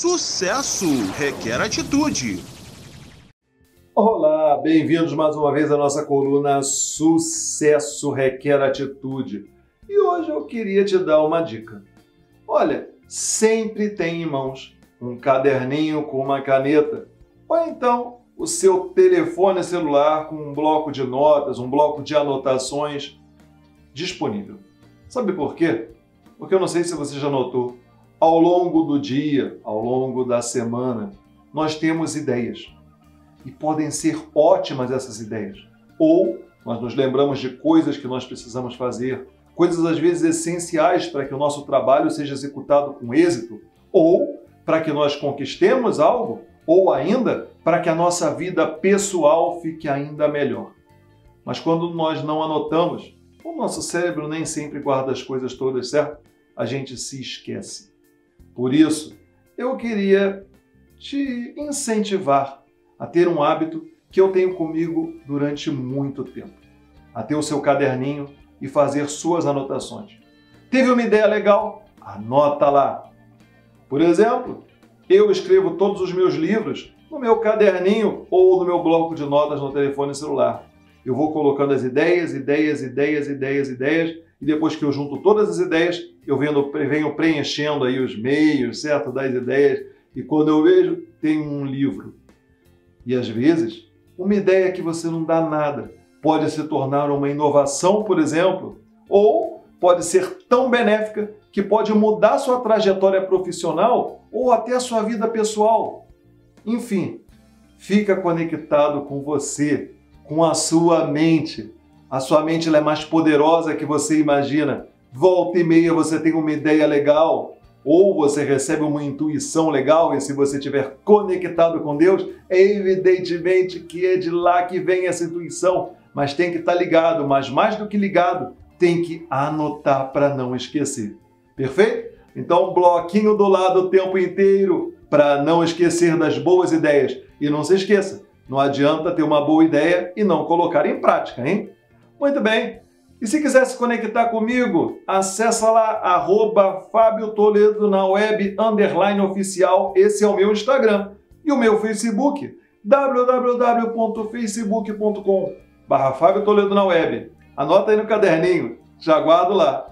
Sucesso requer atitude. Olá, bem-vindos mais uma vez à nossa coluna Sucesso requer atitude. E hoje eu queria te dar uma dica. Olha, sempre tem em mãos um caderninho com uma caneta, ou então o seu telefone celular com um bloco de notas, um bloco de anotações disponível. Sabe por quê? Porque eu não sei se você já notou, ao longo do dia, ao longo da semana, nós temos ideias. E podem ser ótimas essas ideias. Ou nós nos lembramos de coisas que nós precisamos fazer, coisas às vezes essenciais para que o nosso trabalho seja executado com êxito, ou para que nós conquistemos algo, ou ainda para que a nossa vida pessoal fique ainda melhor. Mas quando nós não anotamos, o nosso cérebro nem sempre guarda as coisas todas, certo? A gente se esquece. Por isso, eu queria te incentivar a ter um hábito que eu tenho comigo durante muito tempo. A ter o seu caderninho e fazer suas anotações. Teve uma ideia legal? Anota lá. Por exemplo, eu escrevo todos os meus livros no meu caderninho ou no meu bloco de notas no telefone celular. Eu vou colocando as ideias, ideias, ideias, ideias, ideias e depois que eu junto todas as ideias, eu venho, preenchendo aí os meios, certo, das ideias, e quando eu vejo, tem um livro. E às vezes, uma ideia que você não dá nada pode se tornar uma inovação, por exemplo, ou pode ser tão benéfica que pode mudar sua trajetória profissional ou até a sua vida pessoal. Enfim, fica conectado com você, com a sua mente, a sua mente é mais poderosa que você imagina. Volta e meia você tem uma ideia legal, ou você recebe uma intuição legal, e se você estiver conectado com Deus, é evidentemente que é de lá que vem essa intuição, mas tem que estar tá ligado, mas mais do que ligado, tem que anotar para não esquecer. Perfeito? Então, bloquinho do lado o tempo inteiro para não esquecer das boas ideias. E não se esqueça, não adianta ter uma boa ideia e não colocar em prática, hein? Muito bem. E se quiser se conectar comigo, acessa lá, arroba Fábio Toledo na web, underline oficial, esse é o meu Instagram. E o meu Facebook, www.facebook.com barra Fábio Toledo na web. Anota aí no caderninho, já guardo lá.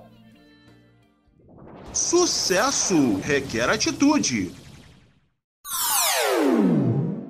Sucesso requer atitude.